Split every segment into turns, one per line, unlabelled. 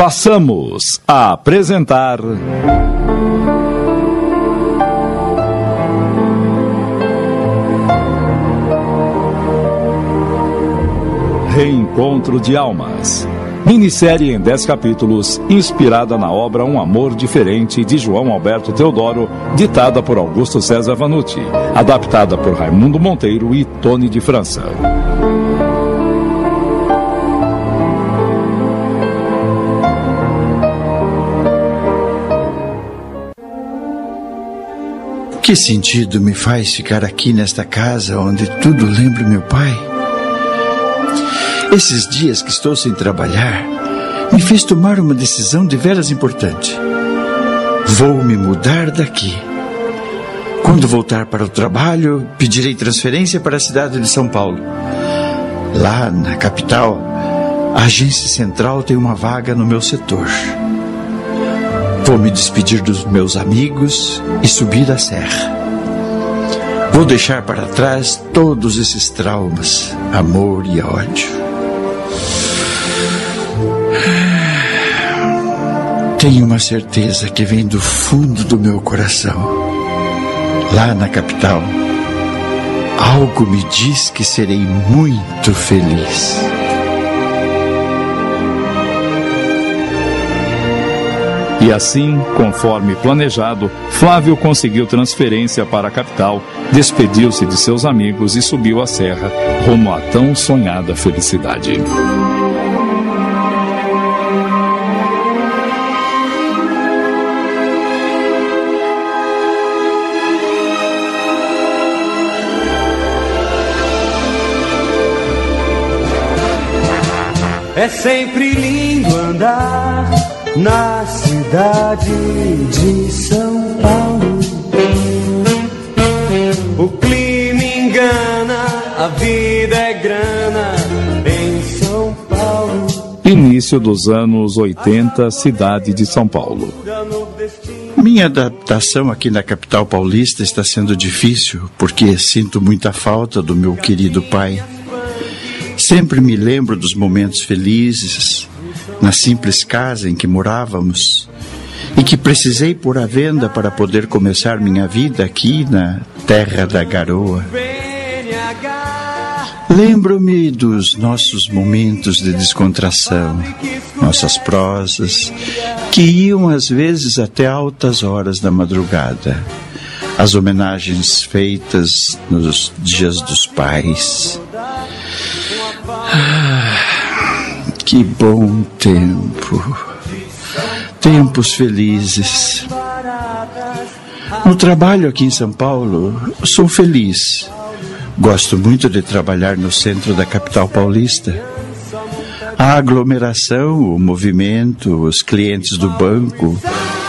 Passamos a apresentar. Reencontro de Almas. Minissérie em 10 capítulos, inspirada na obra Um Amor Diferente de João Alberto Teodoro, ditada por Augusto César Vanucci, adaptada por Raimundo Monteiro e Tony de França.
Que sentido me faz ficar aqui nesta casa onde tudo lembra meu pai? Esses dias que estou sem trabalhar, me fez tomar uma decisão de veras importante. Vou me mudar daqui. Quando voltar para o trabalho, pedirei transferência para a cidade de São Paulo. Lá na capital, a agência central tem uma vaga no meu setor. Vou me despedir dos meus amigos e subir a serra. Vou deixar para trás todos esses traumas, amor e ódio. Tenho uma certeza que vem do fundo do meu coração. Lá na capital, algo me diz que serei muito feliz.
E assim, conforme planejado, Flávio conseguiu transferência para a capital, despediu-se de seus amigos e subiu a serra, rumo à tão sonhada felicidade.
É sempre lindo andar na cidade de São Paulo. O clima engana, a vida é grana em São Paulo.
Início dos anos 80, cidade de São Paulo.
Minha adaptação aqui na capital paulista está sendo difícil porque sinto muita falta do meu querido pai. Sempre me lembro dos momentos felizes, na simples casa em que morávamos e que precisei pôr à venda para poder começar minha vida aqui na terra da garoa. Lembro-me dos nossos momentos de descontração, nossas prosas, que iam às vezes até altas horas da madrugada, as homenagens feitas nos dias dos pais. Que bom tempo. Tempos felizes. No trabalho aqui em São Paulo, sou feliz. Gosto muito de trabalhar no centro da capital paulista. A aglomeração, o movimento, os clientes do banco,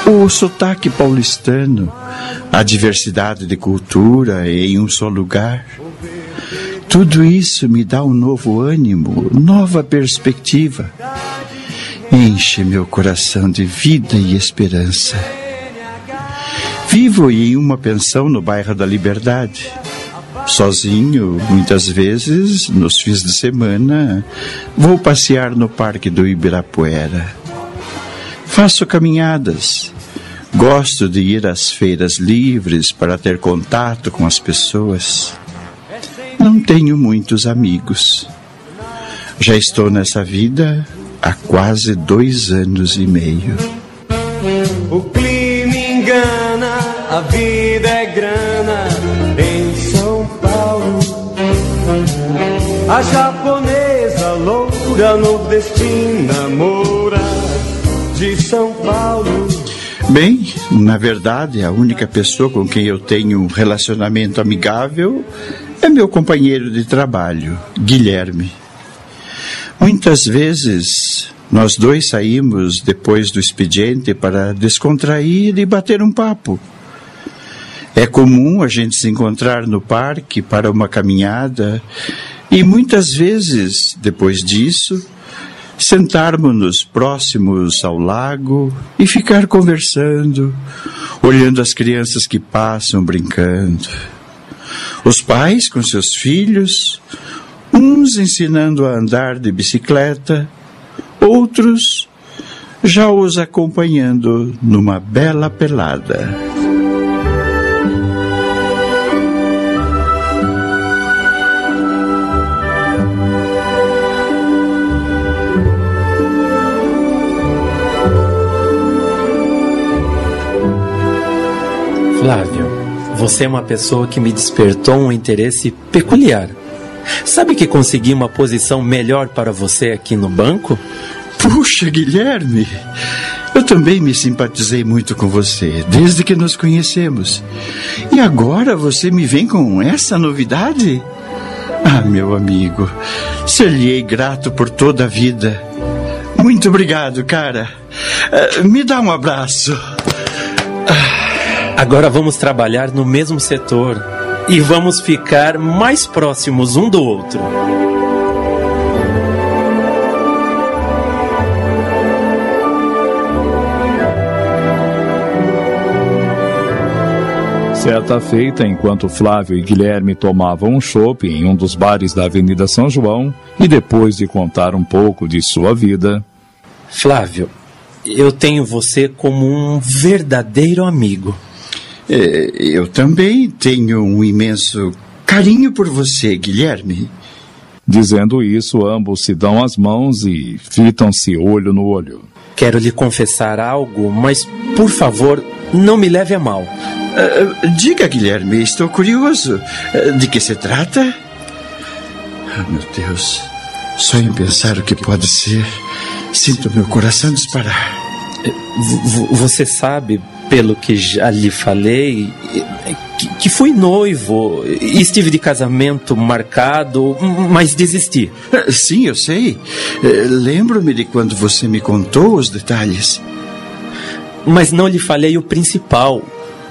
o sotaque paulistano, a diversidade de cultura em um só lugar. Tudo isso me dá um novo ânimo, nova perspectiva. Enche meu coração de vida e esperança. Vivo em uma pensão no bairro da Liberdade. Sozinho, muitas vezes, nos fins de semana, vou passear no Parque do Ibirapuera. Faço caminhadas. Gosto de ir às feiras livres para ter contato com as pessoas. Não tenho muitos amigos. Já estou nessa vida há quase dois anos e meio.
O clima engana, a vida é grana em São Paulo. A japonesa loura nordestina moura de São Paulo.
Bem, na verdade, a única pessoa com quem eu tenho um relacionamento amigável é meu companheiro de trabalho, Guilherme. Muitas vezes nós dois saímos depois do expediente para descontrair e bater um papo. É comum a gente se encontrar no parque para uma caminhada e muitas vezes, depois disso, sentarmos-nos próximos ao lago e ficar conversando, olhando as crianças que passam brincando. Os pais com seus filhos, uns ensinando a andar de bicicleta, outros já os acompanhando numa bela pelada.
Flávio, você é uma pessoa que me despertou um interesse peculiar. Sabe que consegui uma posição melhor para você aqui no banco?
Puxa, Guilherme, eu também me simpatizei muito com você, desde que nos conhecemos. E agora você me vem com essa novidade? Ah, meu amigo, ser-lhe grato por toda a vida. Muito obrigado, cara. Uh, me dá um abraço.
Agora vamos trabalhar no mesmo setor e vamos ficar mais próximos um do outro.
Certa feita, enquanto Flávio e Guilherme tomavam um chopp em um dos bares da Avenida São João, e depois de contar um pouco de sua vida.
Flávio, eu tenho você como um verdadeiro amigo.
É, eu também tenho um imenso carinho por você, Guilherme.
Dizendo isso, ambos se dão as mãos e fitam-se olho no olho.
Quero lhe confessar algo, mas por favor, não me leve a mal. Uh,
diga, Guilherme, estou curioso. Uh, de que se trata? Oh, meu Deus, só em pensar o que pode ser, sinto meu coração disparar.
V você sabe, pelo que já lhe falei, que, que fui noivo, estive de casamento marcado, mas desisti.
Sim, eu sei. Eh, lembro-me de quando você me contou os detalhes.
Mas não lhe falei o principal.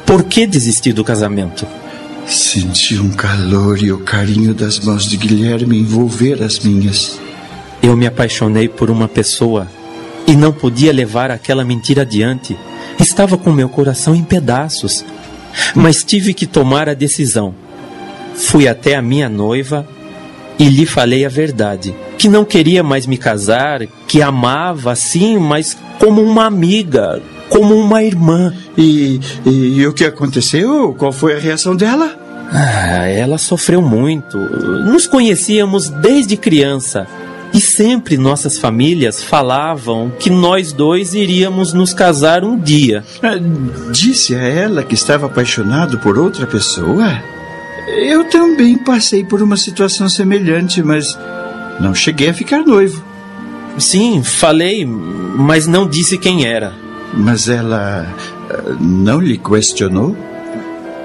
Por que desisti do casamento?
Senti um calor e o carinho das mãos de Guilherme envolver as minhas.
Eu me apaixonei por uma pessoa e não podia levar aquela mentira adiante. Estava com meu coração em pedaços, mas tive que tomar a decisão. Fui até a minha noiva e lhe falei a verdade, que não queria mais me casar, que amava sim, mas como uma amiga, como uma irmã.
E, e, e o que aconteceu? Qual foi a reação dela?
Ah, ela sofreu muito. Nos conhecíamos desde criança. Sempre nossas famílias falavam que nós dois iríamos nos casar um dia.
Ah, disse a ela que estava apaixonado por outra pessoa? Eu também passei por uma situação semelhante, mas não cheguei a ficar noivo.
Sim, falei, mas não disse quem era.
Mas ela ah, não lhe questionou?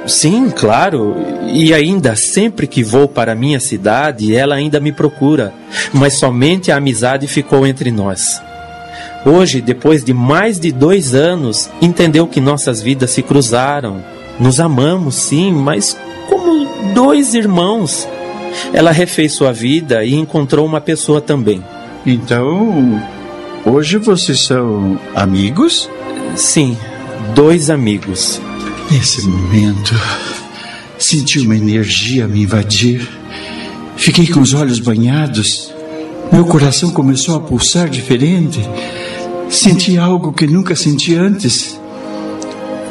Sim, claro. E ainda, sempre que vou para minha cidade, ela ainda me procura. Mas somente a amizade ficou entre nós. Hoje, depois de mais de dois anos, entendeu que nossas vidas se cruzaram. Nos amamos, sim, mas como dois irmãos. Ela refez sua vida e encontrou uma pessoa também.
Então, hoje vocês são amigos?
Sim, dois amigos.
Nesse momento, senti uma energia me invadir. Fiquei com os olhos banhados. Meu coração começou a pulsar diferente. Senti algo que nunca senti antes.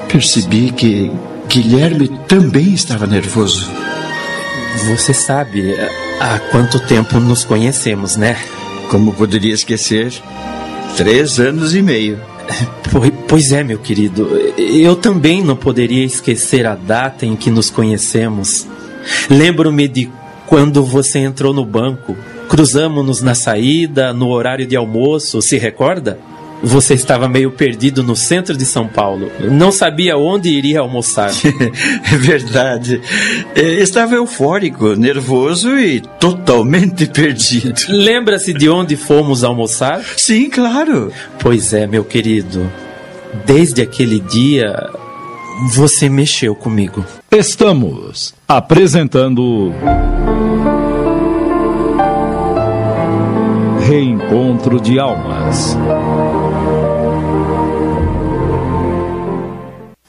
Percebi que Guilherme também estava nervoso.
Você sabe há quanto tempo nos conhecemos, né?
Como poderia esquecer? Três anos e meio.
Pois é, meu querido. Eu também não poderia esquecer a data em que nos conhecemos. Lembro-me de quando você entrou no banco. Cruzamos-nos na saída, no horário de almoço, se recorda? Você estava meio perdido no centro de São Paulo. Não sabia onde iria almoçar.
é verdade. É, estava eufórico, nervoso e totalmente perdido.
Lembra-se de onde fomos almoçar?
Sim, claro.
Pois é, meu querido. Desde aquele dia, você mexeu comigo.
Estamos apresentando. Reencontro de Almas.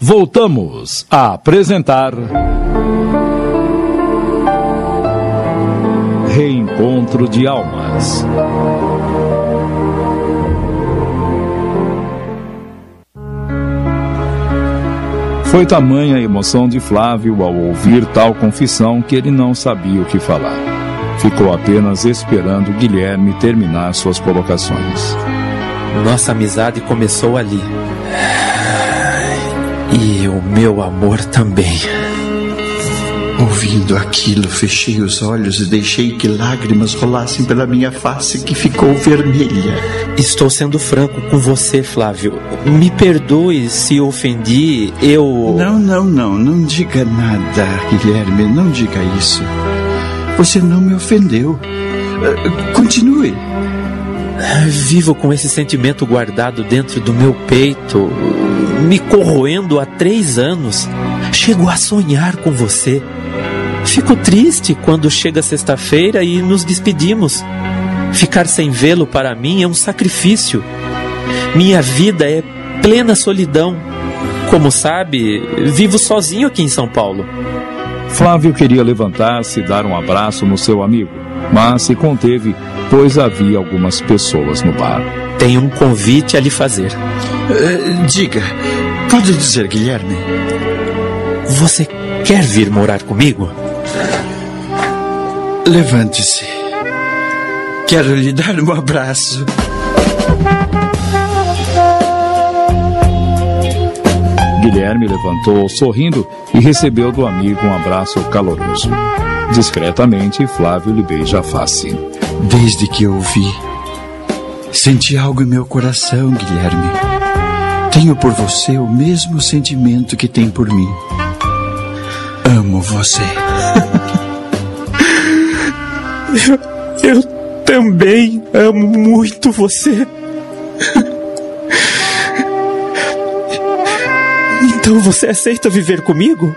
voltamos a apresentar. Reencontro de Almas. Foi tamanha a emoção de Flávio ao ouvir tal confissão que ele não sabia o que falar. Ficou apenas esperando Guilherme terminar suas colocações.
Nossa amizade começou ali. E o meu amor também.
Ouvindo aquilo, fechei os olhos e deixei que lágrimas rolassem pela minha face que ficou vermelha.
Estou sendo franco com você, Flávio. Me perdoe se ofendi, eu.
Não, não, não, não diga nada, Guilherme, não diga isso. Você não me ofendeu. Uh, continue.
Vivo com esse sentimento guardado dentro do meu peito, me corroendo há três anos. Chego a sonhar com você. Fico triste quando chega sexta-feira e nos despedimos. Ficar sem vê-lo para mim é um sacrifício. Minha vida é plena solidão. Como sabe, vivo sozinho aqui em São Paulo.
Flávio queria levantar-se e dar um abraço no seu amigo, mas se conteve, pois havia algumas pessoas no bar.
Tenho um convite a lhe fazer.
Uh, diga, pode dizer, Guilherme.
Você quer vir morar comigo?
Levante-se. Quero lhe dar um abraço.
Guilherme levantou sorrindo e recebeu do amigo um abraço caloroso. Discretamente, Flávio lhe beija a face.
Desde que eu o vi, senti algo em meu coração, Guilherme. Tenho por você o mesmo sentimento que tem por mim. Amo você.
eu, eu também amo muito você. Então você aceita viver comigo?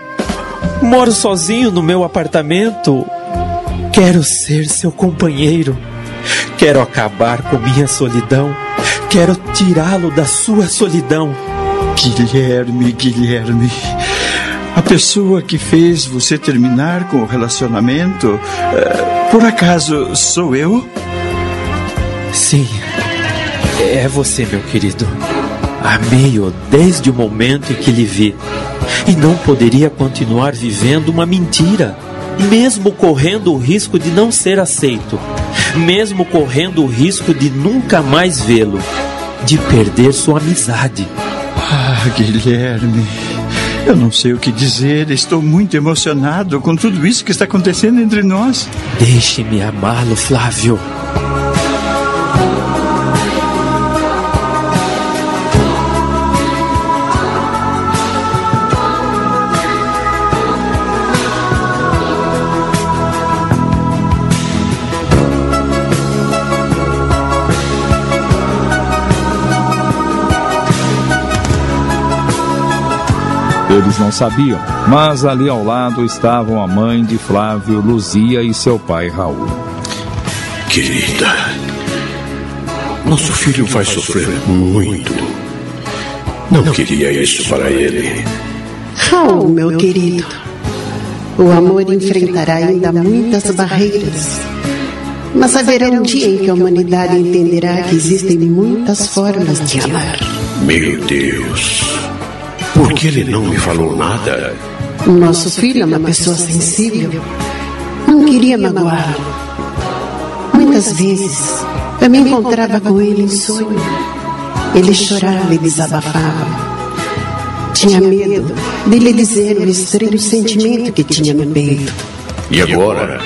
Moro sozinho no meu apartamento. Quero ser seu companheiro. Quero acabar com minha solidão. Quero tirá-lo da sua solidão.
Guilherme, Guilherme. A pessoa que fez você terminar com o relacionamento, uh, por acaso sou eu?
Sim, é você, meu querido. Amei-o desde o momento em que lhe vi. E não poderia continuar vivendo uma mentira, mesmo correndo o risco de não ser aceito, mesmo correndo o risco de nunca mais vê-lo, de perder sua amizade.
Ah, Guilherme, eu não sei o que dizer, estou muito emocionado com tudo isso que está acontecendo entre nós.
Deixe-me amá-lo, Flávio.
Eles não sabiam, mas ali ao lado estavam a mãe de Flávio, Luzia e seu pai Raul.
Querida, nosso filho vai sofrer muito. Não queria isso para ele.
Raul, meu querido, o amor enfrentará ainda muitas barreiras. Mas haverá um dia em que a humanidade entenderá que existem muitas formas de amar.
Meu Deus. Por que ele não me falou nada?
Nosso filho é uma pessoa sensível. Não queria magoá-lo. Muitas vezes eu me encontrava com ele em sonho. Ele chorava e desabafava. Tinha medo de lhe dizer o estranho sentimento que tinha no peito.
E agora?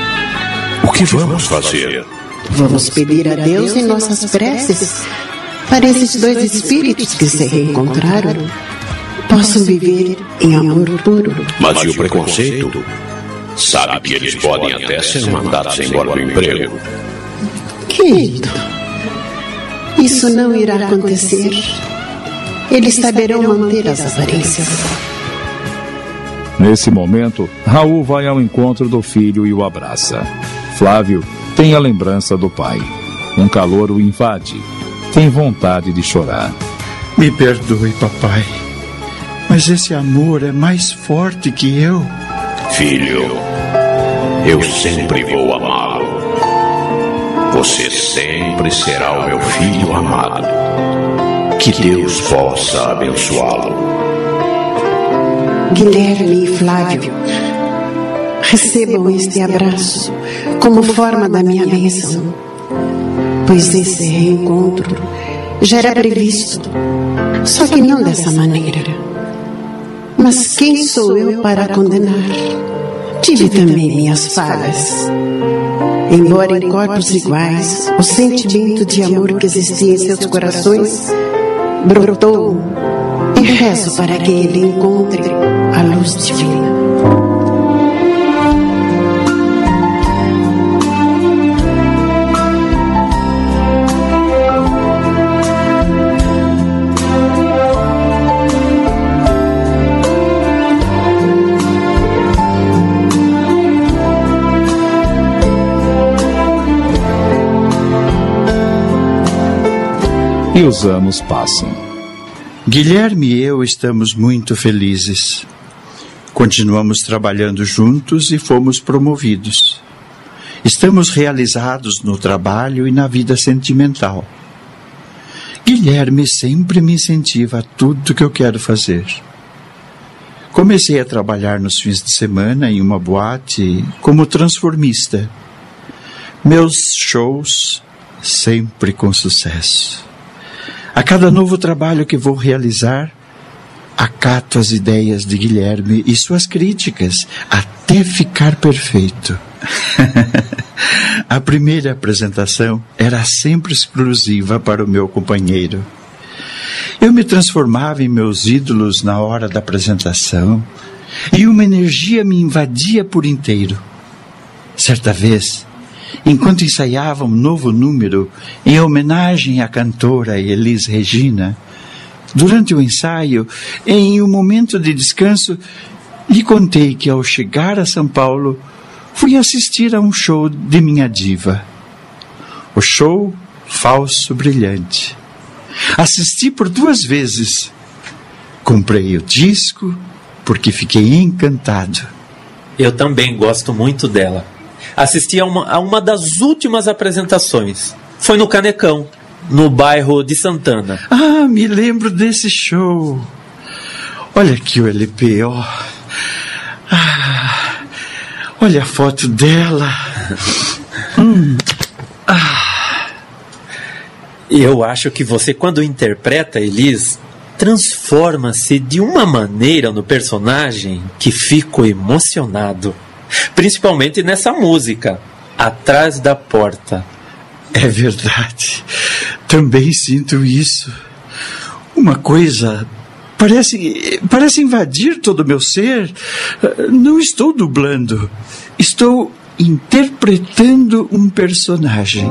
O que vamos fazer?
Vamos pedir a Deus em nossas preces para esses dois espíritos que se reencontraram possam viver em amor puro.
Mas e o preconceito? Sabe que eles podem até ser mandados embora do emprego.
Querido, isso não irá acontecer. Eles saberão manter as aparências.
Nesse momento, Raul vai ao encontro do filho e o abraça. Flávio tem a lembrança do pai. Um calor o invade. Tem vontade de chorar.
Me perdoe, papai. Mas esse amor é mais forte que eu.
Filho, eu sempre vou amá-lo. Você sempre será o meu filho amado. Que Deus possa abençoá-lo.
Guilherme e Flávio, recebam este abraço como forma da minha bênção, pois esse reencontro já era previsto, só que não dessa maneira. Mas quem sou eu para condenar? Tive também minhas falhas. Embora em corpos iguais, o sentimento de amor que existia em seus corações brotou e rezo para que ele encontre a luz divina.
Os anos passam.
Guilherme e eu estamos muito felizes. Continuamos trabalhando juntos e fomos promovidos. Estamos realizados no trabalho e na vida sentimental. Guilherme sempre me incentiva a tudo que eu quero fazer. Comecei a trabalhar nos fins de semana em uma boate como transformista. Meus shows sempre com sucesso. A cada novo trabalho que vou realizar, acato as ideias de Guilherme e suas críticas até ficar perfeito. a primeira apresentação era sempre exclusiva para o meu companheiro. Eu me transformava em meus ídolos na hora da apresentação e uma energia me invadia por inteiro. Certa vez, enquanto ensaiava um novo número em homenagem à cantora Elis Regina. Durante o ensaio, em um momento de descanso, lhe contei que ao chegar a São Paulo, fui assistir a um show de minha diva. O show Falso Brilhante. Assisti por duas vezes. Comprei o disco porque fiquei encantado.
Eu também gosto muito dela assisti a uma, a uma das últimas apresentações. Foi no Canecão, no bairro de Santana.
Ah, me lembro desse show. Olha aqui o LP, ó. Ah, olha a foto dela. hum.
ah. Eu acho que você, quando interpreta Elis, transforma-se de uma maneira no personagem que fico emocionado. Principalmente nessa música, Atrás da Porta.
É verdade. Também sinto isso. Uma coisa parece parece invadir todo o meu ser. Não estou dublando. Estou interpretando um personagem.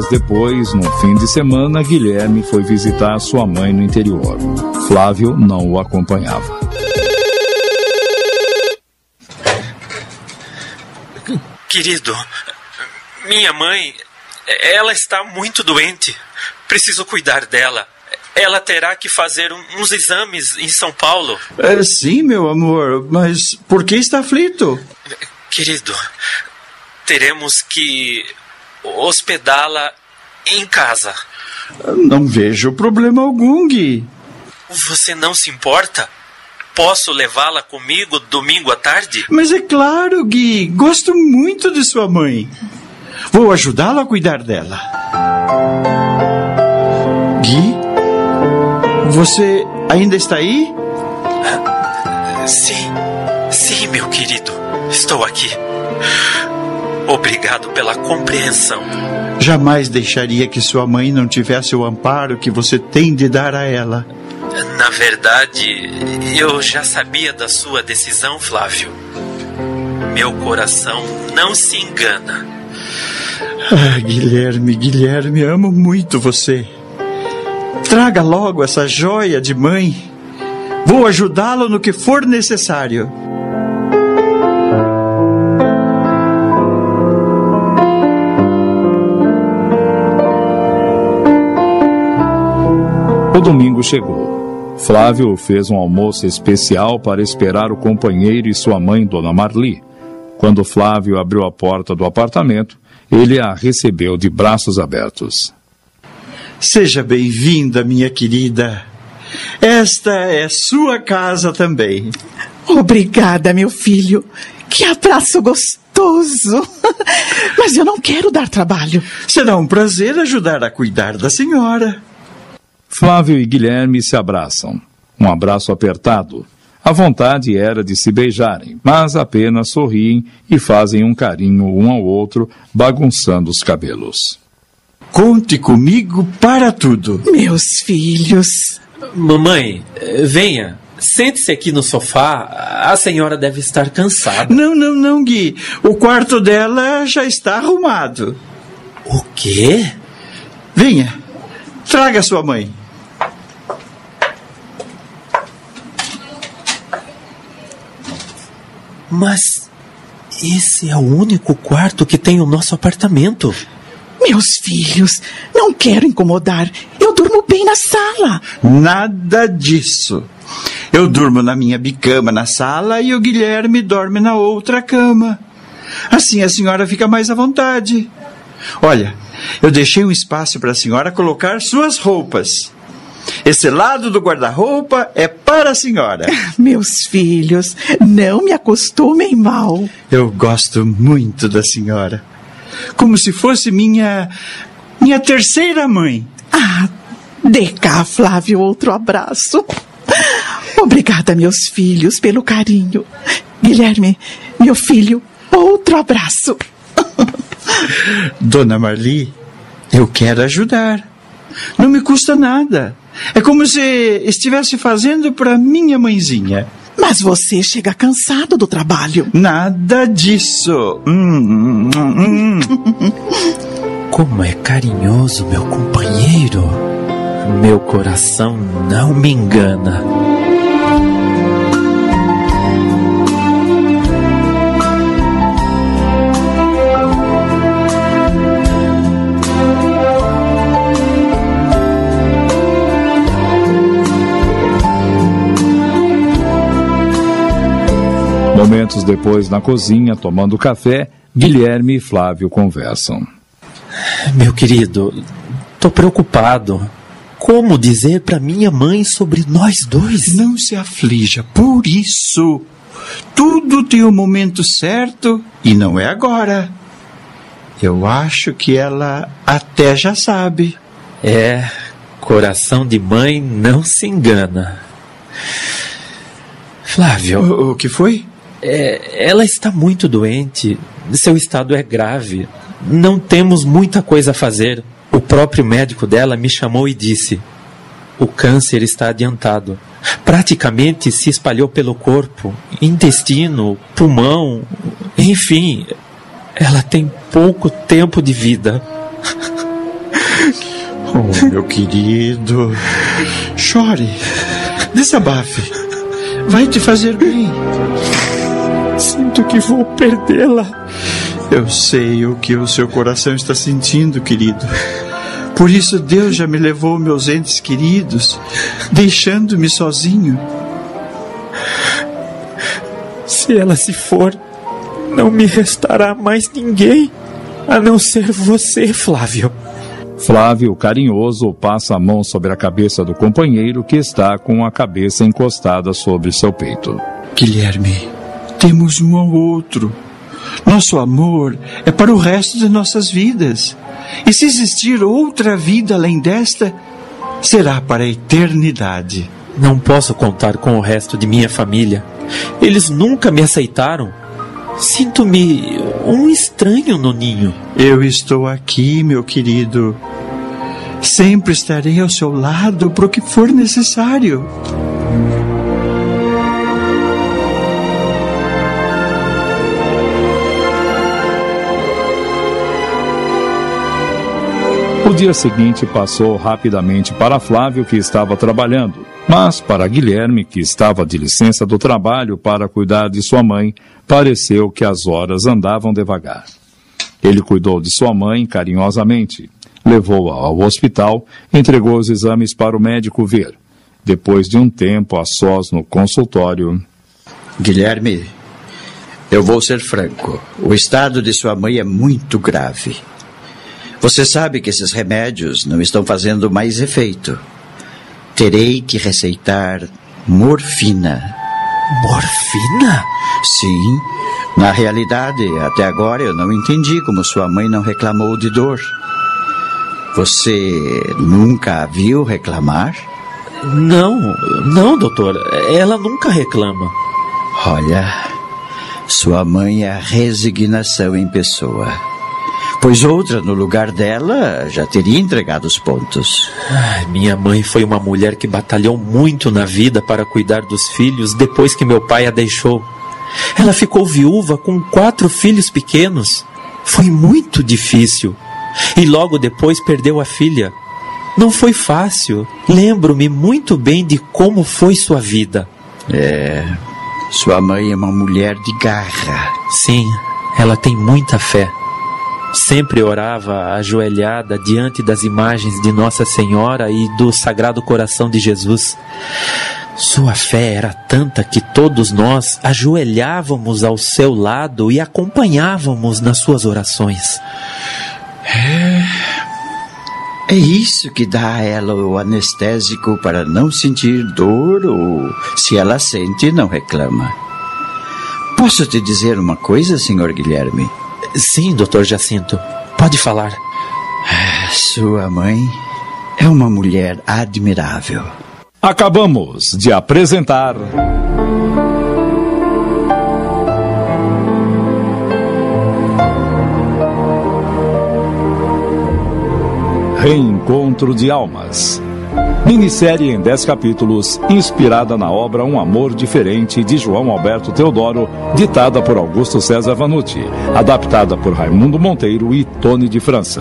Dias depois, no fim de semana, Guilherme foi visitar sua mãe no interior. Flávio não o acompanhava.
Querido, minha mãe, ela está muito doente. Preciso cuidar dela. Ela terá que fazer uns exames em São Paulo.
É, sim, meu amor, mas por que está aflito?
Querido, teremos que hospedá-la em casa.
Não vejo problema algum, Gui.
Você não se importa? Posso levá-la comigo domingo à tarde?
Mas é claro, Gui. Gosto muito de sua mãe. Vou ajudá-la a cuidar dela. Gui? Você ainda está aí?
Sim, sim, meu querido. Estou aqui. Obrigado pela compreensão.
Jamais deixaria que sua mãe não tivesse o amparo que você tem de dar a ela.
Na verdade, eu já sabia da sua decisão, Flávio. Meu coração não se engana.
Ah, Guilherme, Guilherme, amo muito você. Traga logo essa joia de mãe. Vou ajudá-lo no que for necessário.
O domingo chegou. Flávio fez um almoço especial para esperar o companheiro e sua mãe, Dona Marli. Quando Flávio abriu a porta do apartamento, Ele a recebeu de braços abertos.
Seja bem-vinda, minha querida. Esta é sua casa também.
Obrigada, meu filho. Que abraço gostoso. Mas eu não quero dar trabalho.
Será um prazer ajudar a cuidar da senhora.
Flávio e Guilherme se abraçam. Um abraço apertado. A vontade era de se beijarem, mas apenas sorriem e fazem um carinho um ao outro, bagunçando os cabelos.
Conte comigo para tudo.
Meus filhos.
Mamãe, venha. Sente-se aqui no sofá. A senhora deve estar cansada.
Não, não, não, Gui. O quarto dela já está arrumado.
O quê?
Venha. Traga sua mãe.
Mas esse é o único quarto que tem o nosso apartamento.
Meus filhos, não quero incomodar. Eu durmo bem na sala.
Nada disso. Eu durmo na minha bicama na sala e o Guilherme dorme na outra cama. Assim a senhora fica mais à vontade. Olha, eu deixei um espaço para a senhora colocar suas roupas. Esse lado do guarda-roupa é para a senhora.
Meus filhos, não me acostumem mal.
Eu gosto muito da senhora. Como se fosse minha. minha terceira mãe.
Ah, dê cá, Flávio, outro abraço. Obrigada, meus filhos, pelo carinho. Guilherme, meu filho, outro abraço.
Dona Marli, eu quero ajudar. Não me custa nada. É como se estivesse fazendo para minha mãezinha.
Mas você chega cansado do trabalho.
Nada disso. Hum, hum, hum.
Como é carinhoso, meu companheiro. Meu coração não me engana.
Momentos depois, na cozinha, tomando café, Guilherme e Flávio conversam.
Meu querido, tô preocupado. Como dizer para minha mãe sobre nós dois?
Não se aflija por isso. Tudo tem o um momento certo e não é agora. Eu acho que ela até já sabe.
É, coração de mãe não se engana. Flávio.
O, o que foi?
É, ela está muito doente. Seu estado é grave. Não temos muita coisa a fazer. O próprio médico dela me chamou e disse: O câncer está adiantado. Praticamente se espalhou pelo corpo, intestino, pulmão, enfim. Ela tem pouco tempo de vida.
Oh, meu querido. Chore. Desabafe. Vai te fazer bem.
Sinto que vou perdê-la.
Eu sei o que o seu coração está sentindo, querido. Por isso Deus já me levou meus entes queridos, deixando-me sozinho.
Se ela se for, não me restará mais ninguém a não ser você, Flávio.
Flávio, carinhoso, passa a mão sobre a cabeça do companheiro que está com a cabeça encostada sobre seu peito.
Guilherme, temos um ao outro. Nosso amor é para o resto de nossas vidas. E se existir outra vida além desta, será para a eternidade.
Não posso contar com o resto de minha família. Eles nunca me aceitaram. Sinto-me um estranho no ninho.
Eu estou aqui, meu querido. Sempre estarei ao seu lado para o que for necessário.
O dia seguinte passou rapidamente para Flávio, que estava trabalhando, mas para Guilherme, que estava de licença do trabalho para cuidar de sua mãe, pareceu que as horas andavam devagar. Ele cuidou de sua mãe carinhosamente, levou-a ao hospital, entregou os exames para o médico ver. Depois de um tempo a sós no consultório.
Guilherme, Eu vou ser franco. O estado de sua mãe é muito grave. Você sabe que esses remédios não estão fazendo mais efeito. Terei que receitar morfina.
Morfina?
Sim. Na realidade, até agora eu não entendi como sua mãe não reclamou de dor. Você nunca a viu reclamar?
Não, não, doutor. Ela nunca reclama.
Olha, sua mãe é a resignação em pessoa. Pois outra no lugar dela já teria entregado os pontos.
Ai, minha mãe foi uma mulher que batalhou muito na vida para cuidar dos filhos depois que meu pai a deixou. Ela ficou viúva com quatro filhos pequenos. Foi muito difícil. E logo depois perdeu a filha. Não foi fácil. Lembro-me muito bem de como foi sua vida.
É. Sua mãe é uma mulher de garra.
Sim, ela tem muita fé. Sempre orava ajoelhada diante das imagens de Nossa Senhora e do Sagrado Coração de Jesus. Sua fé era tanta que todos nós ajoelhávamos ao seu lado e acompanhávamos nas suas orações.
É. É isso que dá a ela o anestésico para não sentir dor ou, se ela sente, não reclama. Posso te dizer uma coisa, senhor Guilherme?
Sim, doutor Jacinto. Pode falar.
Sua mãe é uma mulher admirável.
Acabamos de apresentar. Reencontro de Almas. Minissérie em 10 capítulos, inspirada na obra Um Amor Diferente de João Alberto Teodoro, ditada por Augusto César Vanucci, adaptada por Raimundo Monteiro e Tony de França.